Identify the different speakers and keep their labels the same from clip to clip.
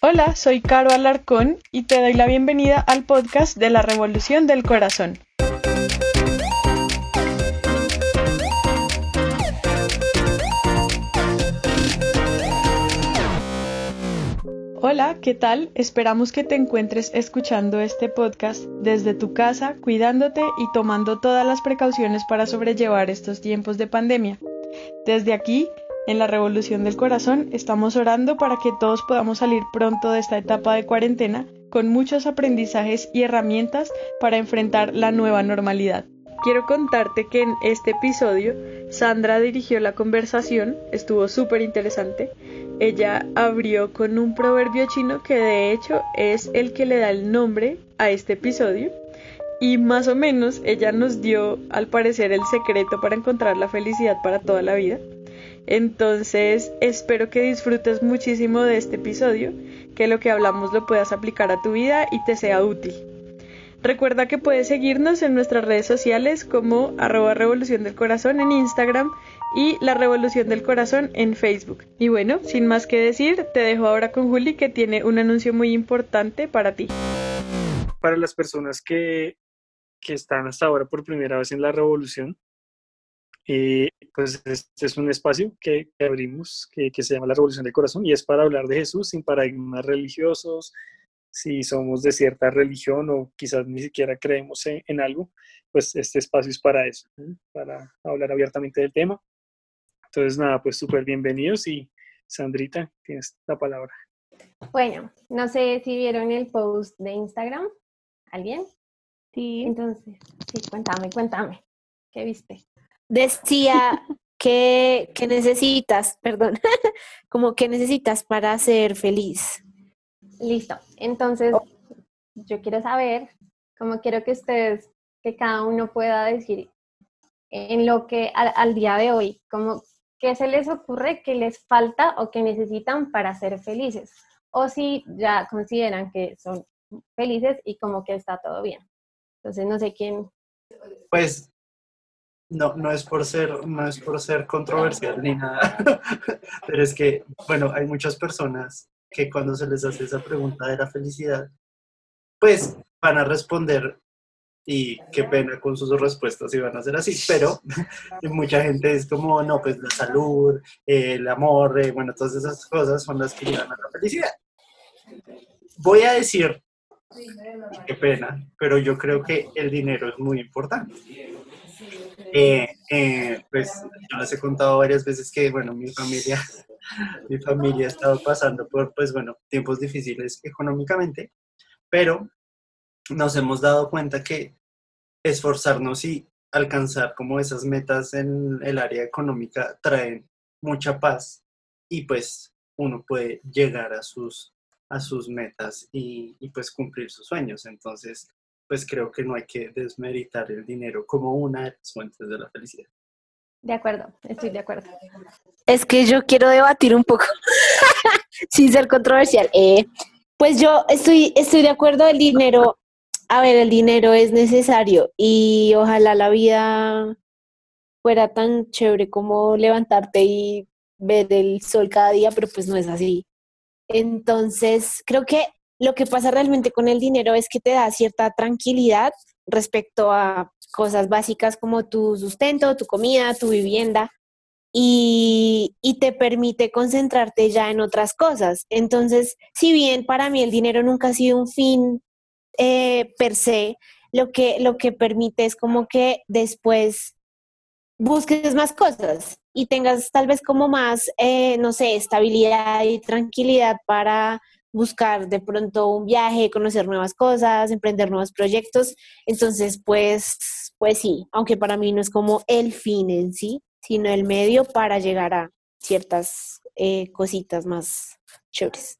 Speaker 1: Hola, soy Caro Alarcón y te doy la bienvenida al podcast de la Revolución del Corazón. Hola, ¿qué tal? Esperamos que te encuentres escuchando este podcast desde tu casa, cuidándote y tomando todas las precauciones para sobrellevar estos tiempos de pandemia. Desde aquí, en la Revolución del Corazón, estamos orando para que todos podamos salir pronto de esta etapa de cuarentena con muchos aprendizajes y herramientas para enfrentar la nueva normalidad. Quiero contarte que en este episodio Sandra dirigió la conversación, estuvo súper interesante. Ella abrió con un proverbio chino que de hecho es el que le da el nombre a este episodio. Y más o menos ella nos dio al parecer el secreto para encontrar la felicidad para toda la vida. Entonces, espero que disfrutes muchísimo de este episodio, que lo que hablamos lo puedas aplicar a tu vida y te sea útil. Recuerda que puedes seguirnos en nuestras redes sociales como arroba revolución del corazón en Instagram y la revolución del corazón en Facebook. Y bueno, sin más que decir, te dejo ahora con Juli que tiene un anuncio muy importante para ti.
Speaker 2: Para las personas que, que están hasta ahora por primera vez en la revolución, y pues este es un espacio que, abrimos que, que, se llama la Revolución del Corazón y es para hablar de Jesús sin paradigmas religiosos, si somos de cierta religión o quizás ni siquiera creemos en, algo, pues este espacio es para eso, para hablar abiertamente del tema. Entonces nada, pues súper bienvenidos y Sandrita, tienes la palabra.
Speaker 3: Bueno, no sé si vieron el post de Instagram, ¿alguien?
Speaker 1: Sí.
Speaker 3: Entonces, sí, cuéntame, cuéntame, ¿qué viste?
Speaker 4: Decía que, necesitas, perdón, como que necesitas para ser feliz.
Speaker 3: Listo. Entonces, yo quiero saber, como quiero que ustedes, que cada uno pueda decir en lo que al, día de hoy, como qué se les ocurre que les falta o que necesitan para ser felices. O si ya consideran que son felices y como que está todo bien. Entonces, no sé quién.
Speaker 5: Pues no, no es por ser, no es por ser controversial ni nada, pero es que, bueno, hay muchas personas que cuando se les hace esa pregunta de la felicidad, pues van a responder y qué pena con sus respuestas y van a ser así, pero mucha gente es como, no, pues la salud, el amor, eh, bueno, todas esas cosas son las que llevan a la felicidad. Voy a decir, qué pena, pero yo creo que el dinero es muy importante. Eh, eh, pues yo les he contado varias veces que, bueno, mi familia, mi familia ha estado pasando por, pues bueno, tiempos difíciles económicamente, pero nos hemos dado cuenta que esforzarnos y alcanzar como esas metas en el área económica traen mucha paz y pues uno puede llegar a sus, a sus metas y, y pues cumplir sus sueños. Entonces, pues creo que no hay que desmeritar el dinero como una de las fuentes de la felicidad.
Speaker 3: De acuerdo, estoy de acuerdo.
Speaker 4: Es que yo quiero debatir un poco, sin ser controversial. Eh, pues yo estoy, estoy de acuerdo, el dinero, a ver, el dinero es necesario y ojalá la vida fuera tan chévere como levantarte y ver el sol cada día, pero pues no es así. Entonces, creo que lo que pasa realmente con el dinero es que te da cierta tranquilidad respecto a cosas básicas como tu sustento, tu comida, tu vivienda y, te permite concentrarte ya en otras cosas. Entonces, si bien para mí el dinero nunca ha sido un fin eh, per se, lo que, lo que permite es como que después busques más cosas y tengas tal vez como más, eh, no sé, estabilidad y tranquilidad para buscar de pronto un viaje, conocer nuevas cosas, emprender nuevos proyectos. Entonces, pues, pues sí, aunque para mí no es como el fin en sí, sino el medio para llegar a ciertas eh, cositas más chéveres.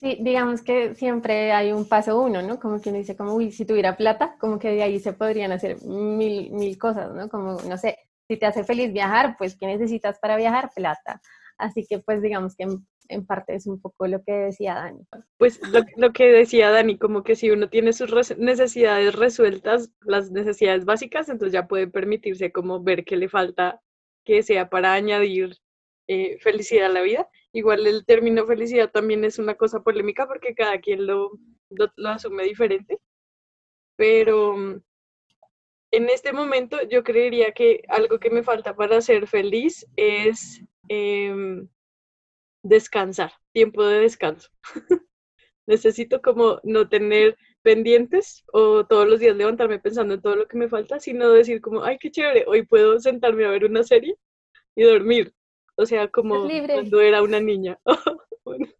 Speaker 3: Sí, digamos que siempre hay un paso uno, ¿no? Como que uno dice, como, uy, si tuviera plata, como que de ahí se podrían hacer mil, mil cosas, ¿no? Como, no sé, si te hace feliz viajar, pues, ¿qué necesitas para viajar? Plata. Así que, pues, digamos que en parte es un poco lo que decía Dani.
Speaker 1: Pues lo, que decía Dani, como que si uno tiene sus necesidades resueltas, las necesidades básicas, entonces ya puede permitirse como ver qué le falta que sea para añadir eh, felicidad a la vida. igual el término felicidad también es una cosa polémica porque cada quien lo, lo, asume diferente. Pero en este momento yo creería que algo que me falta para ser feliz es em, descansar, tiempo de descanso. Necesito como no tener pendientes o todos los días levantarme pensando en todo lo que me falta, sino decir como, ay, qué chévere, hoy puedo sentarme a ver una serie y dormir. O sea, como cuando era una niña.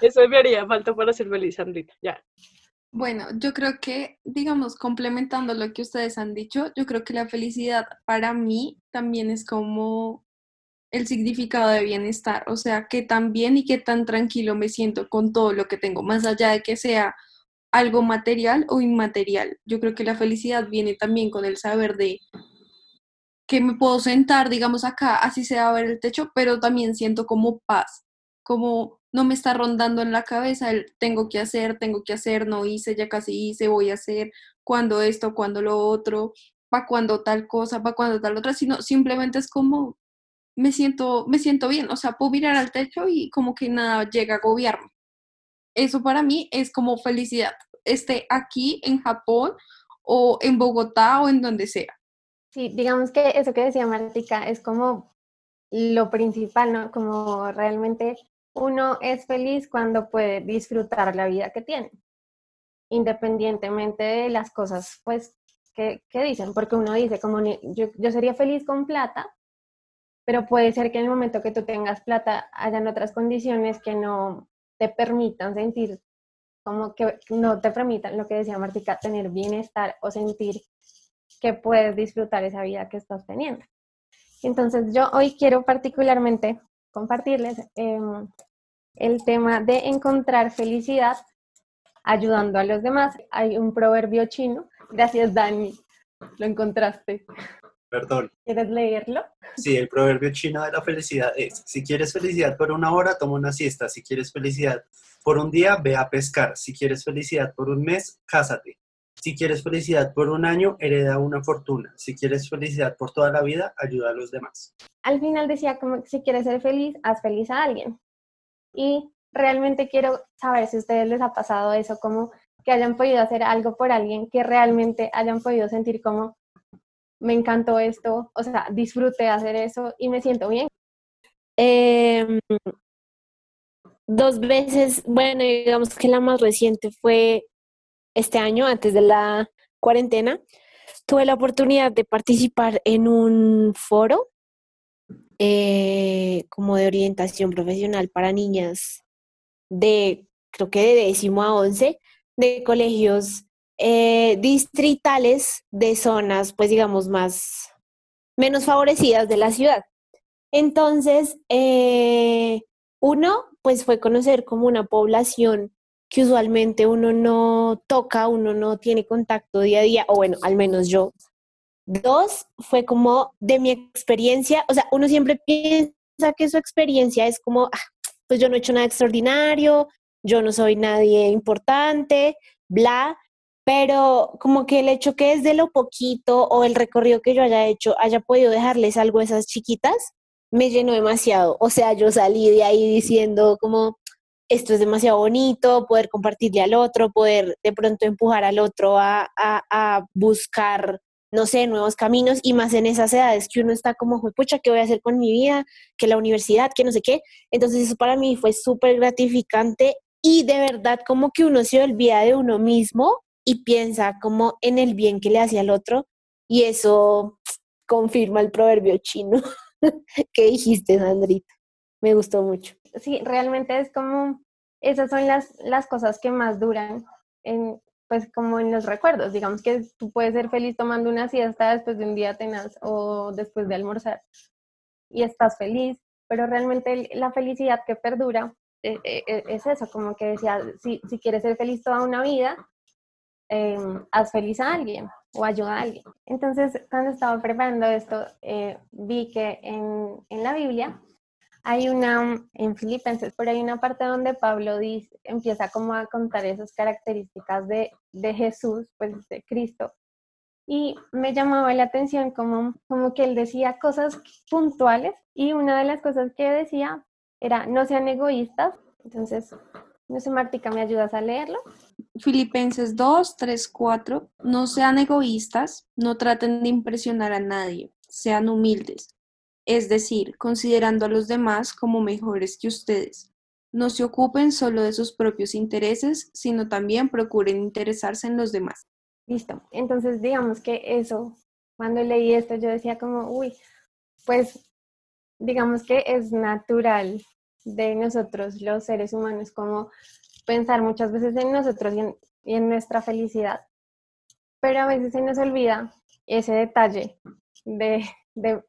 Speaker 1: eso me haría falta para ser feliz, Andrita. Ya.
Speaker 6: Bueno, yo creo que, digamos, complementando lo que ustedes han dicho, yo creo que la felicidad para mí también es como el significado de bienestar, o sea, qué tan bien y qué tan tranquilo me siento con todo lo que tengo, más allá de que sea algo material o inmaterial. Yo creo que la felicidad viene también con el saber de que me puedo sentar, digamos, acá, así sea a ver el techo, pero también siento como paz, como no me está rondando en la cabeza el tengo que hacer, tengo que hacer, no hice, ya casi hice, voy a hacer, cuando esto, cuando lo otro, para cuando tal cosa, para cuando tal otra, sino simplemente es como me siento, me siento bien, o sea, puedo mirar al techo y como que nada llega a agobiarme. Eso para mí es como felicidad, esté aquí en Japón o en Bogotá o en donde sea.
Speaker 3: Sí, digamos que eso que decía Martica es como lo principal, ¿no? Como realmente uno es feliz cuando puede disfrutar la vida que tiene, independientemente de las cosas, pues, que, que dicen, porque uno dice, como yo, yo sería feliz con plata, pero puede ser que en el momento que tú tengas plata hayan otras condiciones que no te permitan sentir, como que no te permitan, lo que decía Martica, tener bienestar o sentir que puedes disfrutar esa vida que estás teniendo. Entonces yo hoy quiero particularmente compartirles em, el tema de encontrar felicidad ayudando a los demás. Hay un proverbio chino, gracias Dani, lo encontraste.
Speaker 5: Perdón.
Speaker 3: ¿Quieres leerlo?
Speaker 5: Sí, el proverbio chino de la felicidad es, si quieres felicidad por una hora, toma una siesta. Si quieres felicidad por un día, ve a pescar. Si quieres felicidad por un mes, cásate. Si quieres felicidad por un año, hereda una fortuna. Si quieres felicidad por toda la vida, ayuda a los demás.
Speaker 3: Al final decía como si quieres ser feliz, haz feliz a alguien. Y realmente quiero saber si a ustedes les ha pasado eso, como que hayan podido hacer algo por alguien, que realmente hayan podido sentir como me encantó esto, o sea, disfruté hacer eso y me siento bien.
Speaker 4: Em, dos veces, bueno, digamos que la más reciente fue este año, antes de la cuarentena, tuve la oportunidad de participar en un foro eh, como de orientación profesional para niñas de, creo que de décimo a once, de colegios eh, distritales de zonas, pues digamos, más, menos favorecidas de la ciudad. Entonces, eh, uno, pues fue conocer como una población que usualmente uno no toca, uno no tiene contacto día a día, o bueno, al menos yo. Dos, fue como de mi experiencia, o sea, uno siempre piensa que su experiencia es como, ah, pues yo no he hecho nada extraordinario, yo no soy nadie importante, bla, pero como que el hecho que desde lo poquito o el recorrido que yo haya hecho haya podido dejarles algo a esas chiquitas, me llenó demasiado. O sea, yo salí de ahí diciendo como, esto es demasiado bonito, poder compartirle al otro, poder de pronto empujar al otro a, a, buscar, no sé, nuevos caminos y más en esas edades que uno está como, pucha, ¿qué voy a hacer con mi vida? Que la universidad, que no sé qué. Entonces eso para mí fue súper gratificante y de verdad como que uno se olvida de uno mismo y piensa como en el bien que le hace al otro y eso confirma el proverbio chino que dijiste, Sandrita. Me gustó mucho.
Speaker 3: Sí, realmente es como, esas son las, las cosas que más duran, en, pues como en los recuerdos. Digamos que tú puedes ser feliz tomando una siesta después de un día tenaz o después de almorzar y estás feliz, pero realmente la felicidad que perdura eh, eh, es eso, como que decía, si, si quieres ser feliz toda una vida, eh, haz feliz a alguien o ayuda a alguien. Entonces, cuando estaba preparando esto, eh, vi que en, en, la Biblia hay una, en Filipenses, por ahí una parte donde Pablo dice, empieza como a contar esas características de, de Jesús, pues de Cristo. Y me llamaba la atención como, como que él decía cosas puntuales y una de las cosas que decía era no sean egoístas. Entonces, no sé, Martica, ¿me ayudas a leerlo?
Speaker 6: Filipenses 2, 3, 4. No sean egoístas, no traten de impresionar a nadie, sean humildes. Es decir, considerando a los demás como mejores que ustedes. No se ocupen solo de sus propios intereses, sino también procuren interesarse en los demás.
Speaker 3: Listo. Entonces, digamos que eso, cuando leí esto, yo decía como, uy, pues digamos que es natural de nosotros los seres humanos, como pensar muchas veces en nosotros y en, nuestra felicidad. Pero a veces se nos olvida ese detalle de, de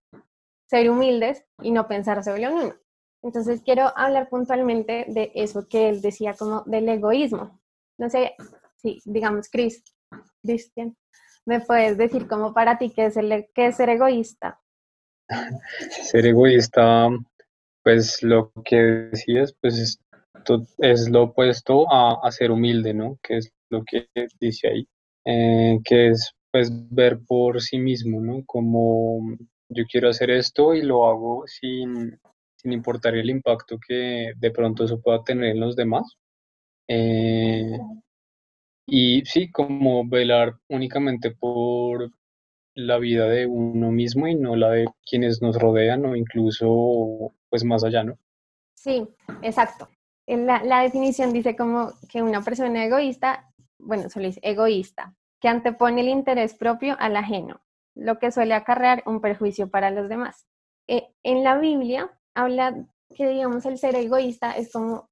Speaker 3: ser humildes y no pensar solo en uno. Entonces quiero hablar puntualmente de eso que él decía como del egoísmo. No sé, si digamos, Chris, Cristian, ¿me puedes decir como para ti qué es, el, qué es ser egoísta?
Speaker 7: Ser egoísta pues lo que decías, pues es, lo opuesto a, ser humilde, ¿no? Que es lo que dice ahí, eh, que es pues ver por sí mismo, ¿no? Como yo quiero hacer esto y lo hago sin, importar el impacto que de pronto eso pueda tener en los demás. Eh, y sí, como velar únicamente por la vida de uno mismo y no la de quienes nos rodean o incluso pues más allá, ¿no?
Speaker 3: Sí, exacto. La, definición dice como que una persona egoísta, bueno, solo dice egoísta, que antepone el interés propio al ajeno, lo que suele acarrear un perjuicio para los demás. Eh, en la Biblia habla que, digamos, el ser egoísta es como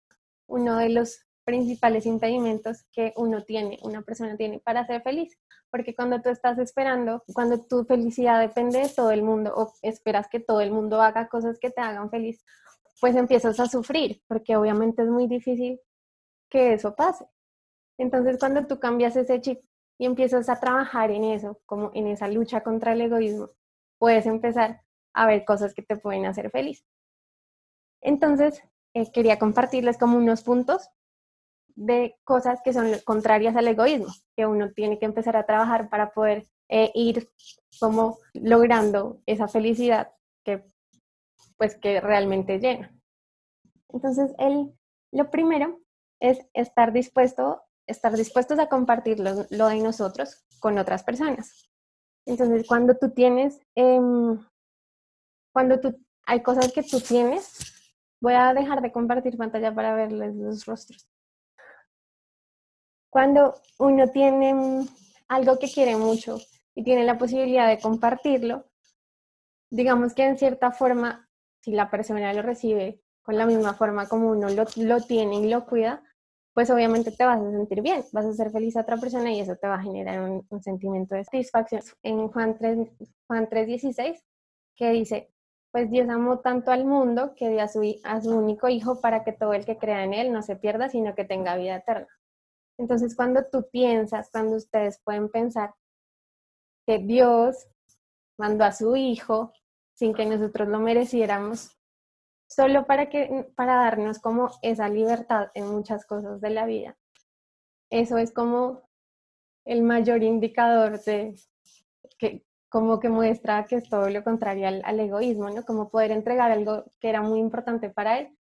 Speaker 3: uno de los principales impedimentos que uno tiene, una persona tiene para ser feliz. Porque cuando tú estás esperando, cuando tu felicidad depende de todo el mundo o esperas que todo el mundo haga cosas que te hagan feliz, pues empiezas a sufrir, porque obviamente es muy difícil que eso pase. Entonces, cuando tú cambias ese chip y empiezas a trabajar en eso, como en esa lucha contra el egoísmo, puedes empezar a ver cosas que te pueden hacer feliz. Entonces, eh, quería compartirles como unos puntos de cosas que son contrarias al egoísmo, que uno tiene que empezar a trabajar para poder eh, ir como logrando esa felicidad que pues que realmente llena. Entonces, el, lo primero es estar dispuesto, estar dispuestos a compartir lo, de nosotros con otras personas. Entonces, cuando tú tienes, em, cuando tú, hay cosas que tú tienes, voy a dejar de compartir pantalla para verles los rostros cuando uno tiene algo que quiere mucho y tiene la posibilidad de compartirlo, digamos que en cierta forma, si la persona lo recibe con la misma forma como uno lo, tiene y lo cuida, pues obviamente te vas a sentir bien, vas a ser feliz a otra persona y eso te va a generar un, sentimiento de satisfacción. En Juan 3, Juan 3.16, que dice, pues Dios amó tanto al mundo que dio a su, a su único hijo para que todo el que crea en él no se pierda, sino que tenga vida eterna. Entonces, cuando tú piensas, cuando ustedes pueden pensar que Dios mandó a su Hijo sin que nosotros lo mereciéramos, solo para, que, para darnos como esa libertad en muchas cosas de la vida. Eso es como el mayor indicador de que como que muestra que es todo lo contrario al, egoísmo, ¿no? Como poder entregar algo que era muy importante para él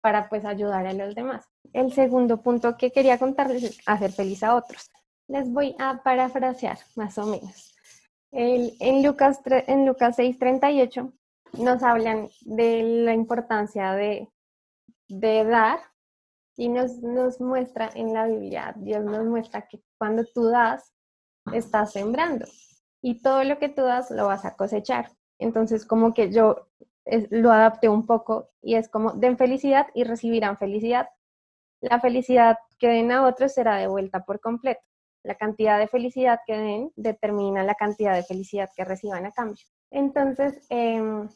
Speaker 3: para pues ayudar a los demás. El segundo punto que quería contarles es hacer feliz a otros. Les voy a parafrasear más o menos. En Lucas, en Lucas 6:38 nos hablan de la importancia de, dar y nos muestra en la Biblia, Dios nos muestra que cuando tú das, estás sembrando y todo lo que tú das lo vas a cosechar. Entonces, como que yo lo adapté un poco y es como den felicidad y recibirán felicidad. La felicidad que den a otros será devuelta por completo. La cantidad de felicidad que den determina la cantidad de felicidad que reciban a cambio. Entonces, eh,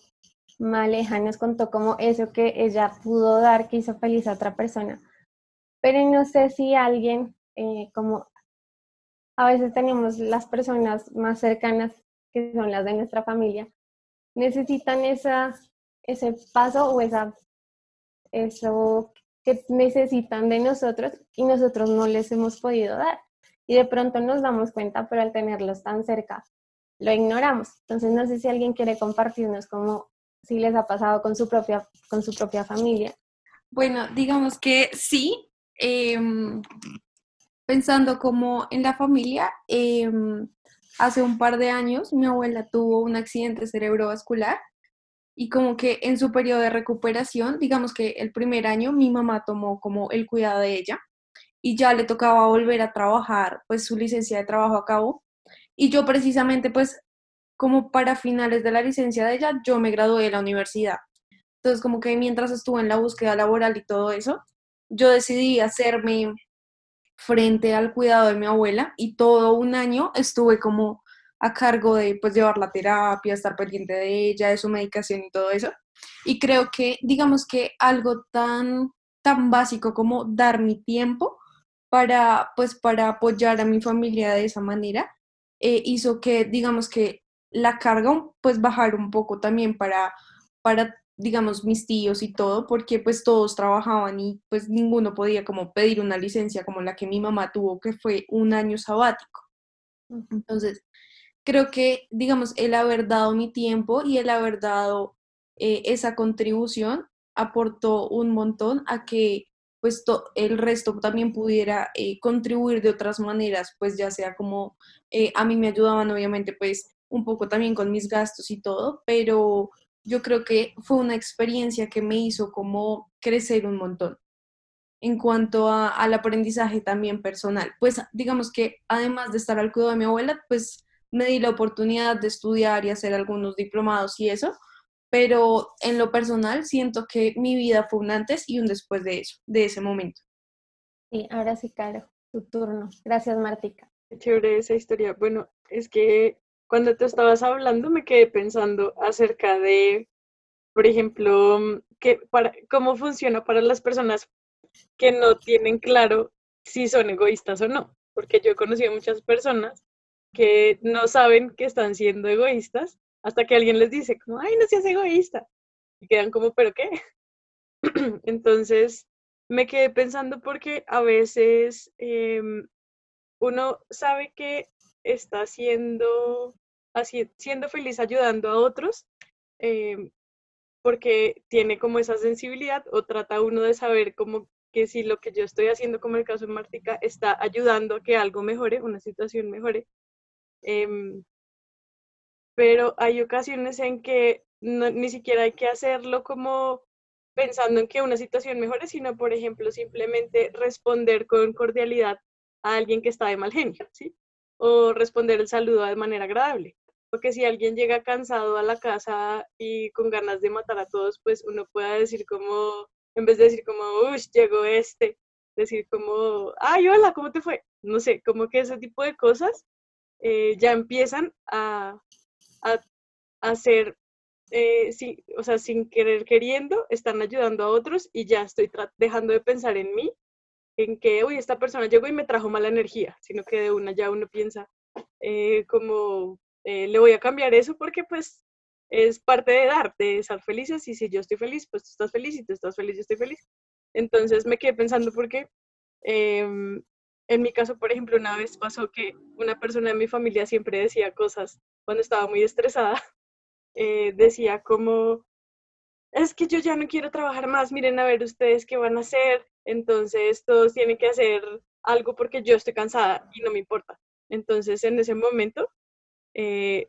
Speaker 3: Maleja nos contó como eso que ella pudo dar que hizo feliz a otra persona. Pero no sé si alguien, eh, como a veces tenemos las personas más cercanas, que son las de nuestra familia, necesitan esa, ese paso o esa, eso que necesitan de nosotros y nosotros no les hemos podido dar. Y de pronto nos damos cuenta, pero al tenerlos tan cerca, lo ignoramos. Entonces no sé si alguien quiere compartirnos cómo si les ha pasado con su propia, con su propia familia
Speaker 6: Bueno, digamos que sí. em, pensando como en la familia, em, hace un par de años mi abuela tuvo un accidente cerebrovascular y como que en su periodo de recuperación, digamos que el primer año mi mamá tomó como el cuidado de ella y ya le tocaba volver a trabajar, pues su licencia de trabajo a cabo. Y yo precisamente, pues como para finales de la licencia de ella, yo me gradué de la universidad. Entonces, como que mientras estuve en la búsqueda laboral y todo eso, yo decidí hacerme frente al cuidado de mi abuela y todo un año estuve como a cargo de pues llevar la terapia, estar pendiente de ella, de su medicación y todo eso. Y creo que, digamos que algo tan, tan básico como dar mi tiempo para, pues, para apoyar a mi familia de esa manera, eh, hizo que, digamos que la carga, pues, bajar un poco también para, para, digamos, mis tíos y todo, porque pues todos trabajaban y pues ninguno podía como pedir una licencia como la que mi mamá tuvo, que fue un año sabático. Entonces, creo que, digamos, el haber dado mi tiempo y el haber dado eh, esa contribución aportó un montón a que pues el resto también pudiera eh, contribuir de otras maneras, pues ya sea como eh, a mí me ayudaban obviamente pues un poco también con mis gastos y todo, pero yo creo que fue una experiencia que me hizo como crecer un montón en cuanto a, al aprendizaje también personal. Pues digamos que además de estar al cuidado de mi abuela, pues me di la oportunidad de estudiar y hacer algunos diplomados y eso, pero en lo personal siento que mi vida fue un antes y un después de eso, de ese momento.
Speaker 3: Sí, ahora sí, Caro, tu turno. Gracias, Martica.
Speaker 1: Qué chévere esa historia. Bueno, es que cuando te estabas hablando me quedé pensando acerca de, por ejemplo, que para, cómo funciona para las personas que no tienen claro si son egoístas o no, porque yo he conocido muchas personas que no saben que están siendo egoístas hasta que alguien les dice como, ay, no seas egoísta. Y quedan como, ¿pero qué? Entonces, me quedé pensando porque a veces em, uno sabe que está siendo, siendo feliz ayudando a otros em, porque tiene como esa sensibilidad o trata uno de saber como que si lo que yo estoy haciendo, como el caso de Martica, está ayudando a que algo mejore, una situación mejore. Em, pero hay ocasiones en que ni siquiera hay que hacerlo como pensando en que una situación mejore, sino, por ejemplo, simplemente responder con cordialidad a alguien que está de mal genio, ¿sí? O responder el saludo de manera agradable. Porque si alguien llega cansado a la casa y con ganas de matar a todos, pues uno puede decir como, en vez de decir como, uy, llegó este, decir como, ay, hola, ¿cómo te fue? No sé, como que ese tipo de cosas eh, ya empiezan a, a, hacer, eh, o sea, sin querer queriendo, están ayudando a otros y ya estoy dejando de pensar en mí, en que, uy, esta persona llegó y me trajo mala energía, sino que de una ya uno piensa eh, como, eh, le voy a cambiar eso porque pues es parte de dar, de estar felices y si yo estoy feliz, pues tú estás feliz y tú estás feliz, yo estoy feliz. Entonces me quedé pensando porque em, en mi caso, por ejemplo, una vez pasó que una persona de mi familia siempre decía cosas cuando estaba muy estresada. Eh, decía como, es que yo ya no quiero trabajar más, miren a ver ustedes qué van a hacer, entonces todos tienen que hacer algo porque yo estoy cansada y no me importa. Entonces en ese momento eh,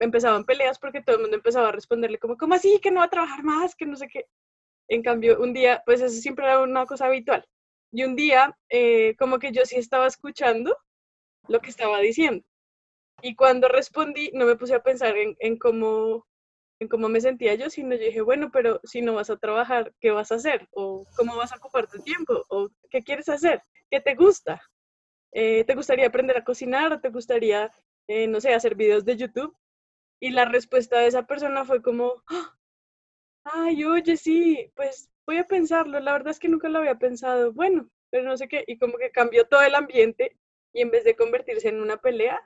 Speaker 1: empezaban peleas porque todo el mundo empezaba a responderle como, ¿cómo así que no va a trabajar más? Que no sé qué. En cambio, un día, pues eso siempre era una cosa habitual. Y un día, eh, como que yo sí estaba escuchando lo que estaba diciendo. Y cuando respondí, no me puse a pensar en, cómo, en cómo me sentía yo, sino yo dije, bueno, pero si no vas a trabajar, ¿qué vas a hacer? ¿O cómo vas a ocupar tu tiempo? ¿O qué quieres hacer? ¿Qué te gusta? Eh, ¿Te gustaría aprender a cocinar? ¿O te gustaría, eh, no sé, hacer videos de YouTube? Y la respuesta de esa persona fue como, ¡Ah! ay, oye, sí, pues voy a pensarlo, la verdad es que nunca lo había pensado, bueno, pero no sé qué, y como que cambió todo el ambiente y en vez de convertirse en una pelea,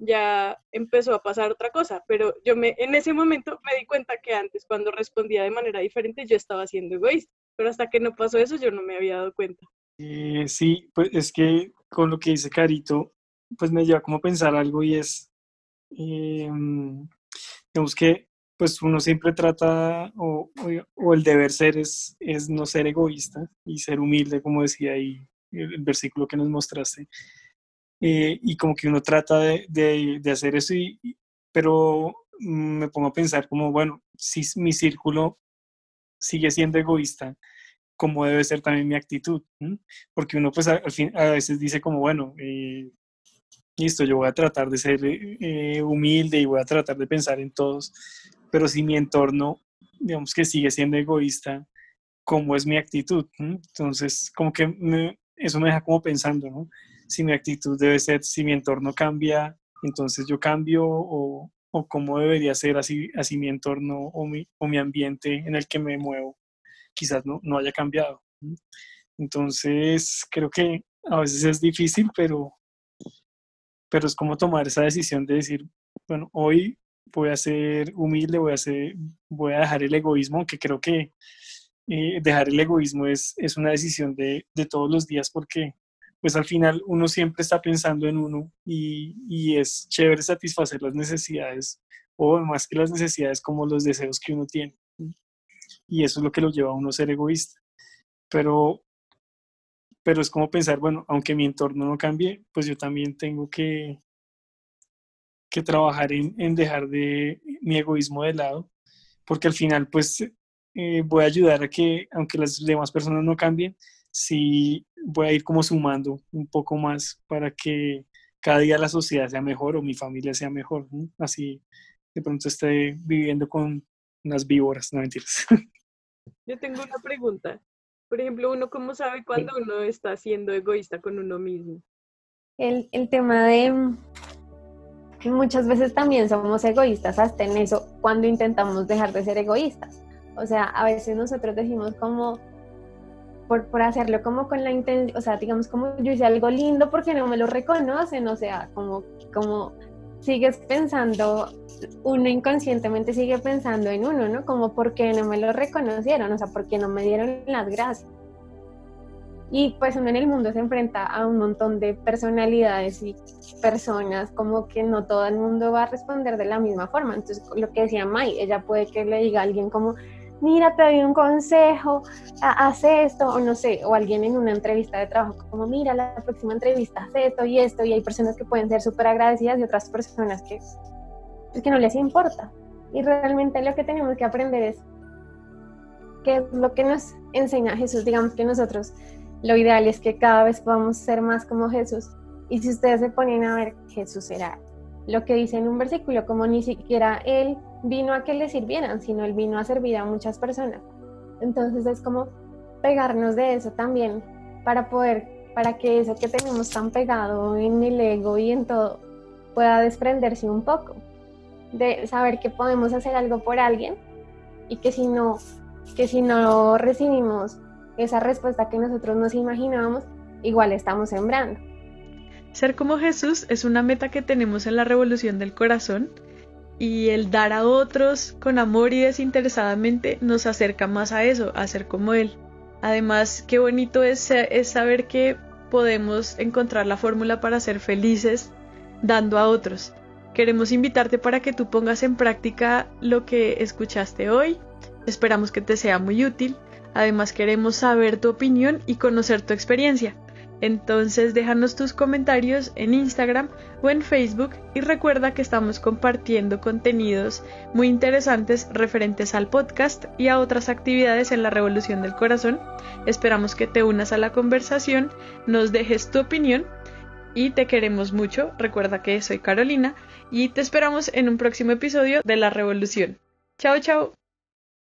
Speaker 1: ya empezó a pasar otra cosa, pero yo me, en ese momento me di cuenta que antes cuando respondía de manera diferente yo estaba siendo egoísta, pero hasta que no pasó eso yo no me había dado cuenta.
Speaker 2: Eh, sí, pues es que con lo que dice Carito, pues me lleva como a pensar algo y es, eh, digamos que pues uno siempre trata, o, o, el deber ser es, es no ser egoísta y ser humilde, como decía ahí el, versículo que nos mostraste. Eh, y como que uno trata de, de, de hacer eso, y, pero me pongo a pensar como, bueno, si mi círculo sigue siendo egoísta, ¿cómo debe ser también mi actitud? Porque uno pues al fin, a veces dice como, bueno, eh, listo, yo voy a tratar de ser eh, humilde y voy a tratar de pensar en todos, pero si mi entorno, digamos que sigue siendo egoísta, ¿cómo es mi actitud? Entonces, como que eso me deja como pensando, ¿no? Si mi actitud debe ser, si mi entorno cambia, entonces yo cambio o, o cómo debería ser así, así mi entorno o mi, o mi ambiente en el que me muevo, quizás no, no haya cambiado. Entonces, creo que a veces es difícil, pero, pero es como tomar esa decisión de decir, bueno, hoy voy a ser humilde, voy a, ser, voy a dejar el egoísmo, que creo que eh, dejar el egoísmo es, es una decisión de, de, todos los días porque pues al final uno siempre está pensando en uno y, y, es chévere satisfacer las necesidades o más que las necesidades como los deseos que uno tiene. Y eso es lo que lo lleva a uno a ser egoísta. Pero, pero es como pensar, bueno, aunque mi entorno no cambie, pues yo también tengo que, que trabajar en, en dejar de mi egoísmo de lado, porque al final pues eh, voy a ayudar a que, aunque las demás personas no cambien, sí voy a ir como sumando un poco más para que cada día la sociedad sea mejor o mi familia sea mejor. Así de pronto esté viviendo con unas víboras, no mentiras.
Speaker 1: Yo tengo una pregunta. Por ejemplo, ¿uno cómo sabe cuando uno está siendo egoísta con uno mismo?
Speaker 3: El, el tema de que muchas veces también somos egoístas hasta en eso cuando intentamos dejar de ser egoístas. O sea, a veces nosotros decimos como, por, por hacerlo como con la intención, o sea, digamos como yo hice algo lindo porque no me lo reconocen, o sea, como, como sigues pensando, uno inconscientemente sigue pensando en uno, ¿no? Como porque no me lo reconocieron, o sea, porque no me dieron las gracias. Y pues uno en el mundo se enfrenta a un montón de personalidades y personas, como que no todo el mundo va a responder de la misma forma. Entonces, lo que decía Mai, ella puede que le diga a alguien como, mira, te doy un consejo, haz esto, o no sé, o alguien en una entrevista de trabajo, como, mira, la próxima entrevista haz esto y esto, y hay personas que pueden ser súper agradecidas y otras personas que, es que no les importa. Y realmente lo que tenemos que aprender es qué es lo que nos enseña Jesús, digamos que nosotros lo ideal es que cada vez podamos ser más como Jesús. Y si ustedes se ponen a ver, Jesús era lo que dice en un versículo, como ni siquiera Él vino a que le sirvieran, sino Él vino a servir a muchas personas. Entonces es como pegarnos de eso también para poder, para que eso que tenemos tan pegado en el ego y en todo pueda desprenderse un poco. De saber que podemos hacer algo por alguien y que si no, que si no recibimos esa respuesta que nosotros nos imaginábamos, igual estamos sembrando.
Speaker 1: Ser como Jesús es una meta que tenemos en la revolución del corazón y el dar a otros con amor y desinteresadamente nos acerca más a eso, a ser como Él. Además, qué bonito es, es saber que podemos encontrar la fórmula para ser felices dando a otros. Queremos invitarte para que tú pongas en práctica lo que escuchaste hoy. Esperamos que te sea muy útil Además queremos saber tu opinión y conocer tu experiencia. Entonces déjanos tus comentarios en Instagram o en Facebook y recuerda que estamos compartiendo contenidos muy interesantes referentes al podcast y a otras actividades en la Revolución del Corazón. Esperamos que te unas a la conversación, nos dejes tu opinión y te queremos mucho. Recuerda que soy Carolina y te esperamos en un próximo episodio de La Revolución. Chao, chao.